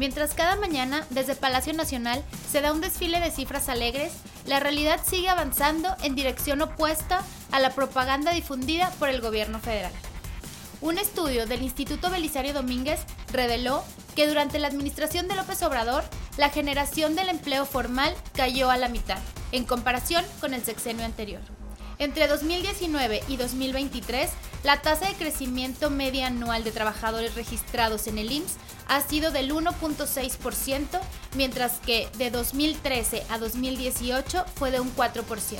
Mientras cada mañana desde Palacio Nacional se da un desfile de cifras alegres, la realidad sigue avanzando en dirección opuesta a la propaganda difundida por el gobierno federal. Un estudio del Instituto Belisario Domínguez reveló que durante la administración de López Obrador, la generación del empleo formal cayó a la mitad, en comparación con el sexenio anterior. Entre 2019 y 2023, la tasa de crecimiento media anual de trabajadores registrados en el IMSS ha sido del 1.6%, mientras que de 2013 a 2018 fue de un 4%.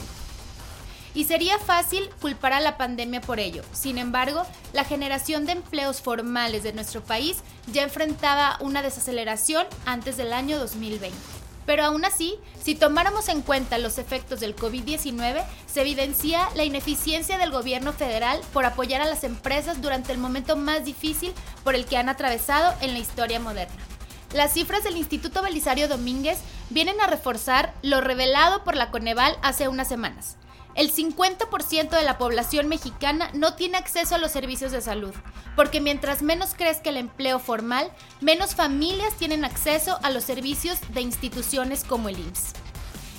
Y sería fácil culpar a la pandemia por ello. Sin embargo, la generación de empleos formales de nuestro país ya enfrentaba una desaceleración antes del año 2020. Pero aún así, si tomáramos en cuenta los efectos del COVID-19, se evidencia la ineficiencia del gobierno federal por apoyar a las empresas durante el momento más difícil por el que han atravesado en la historia moderna. Las cifras del Instituto Belisario Domínguez vienen a reforzar lo revelado por la Coneval hace unas semanas. El 50% de la población mexicana no tiene acceso a los servicios de salud, porque mientras menos crezca el empleo formal, menos familias tienen acceso a los servicios de instituciones como el IMSS.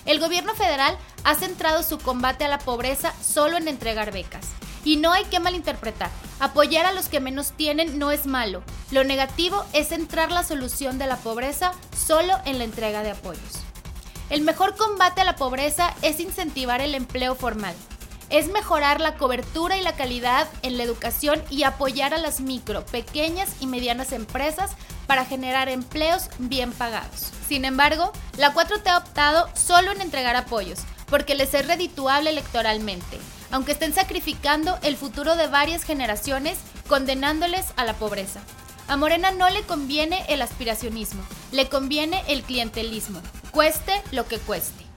El gobierno federal ha centrado su combate a la pobreza solo en entregar becas. Y no hay que malinterpretar. Apoyar a los que menos tienen no es malo. Lo negativo es centrar la solución de la pobreza solo en la entrega de apoyos. El mejor combate a la pobreza es incentivar el empleo formal. Es mejorar la cobertura y la calidad en la educación y apoyar a las micro, pequeñas y medianas empresas para generar empleos bien pagados. Sin embargo, la 4T ha optado solo en entregar apoyos, porque les es redituable electoralmente, aunque estén sacrificando el futuro de varias generaciones condenándoles a la pobreza. A Morena no le conviene el aspiracionismo, le conviene el clientelismo, cueste lo que cueste.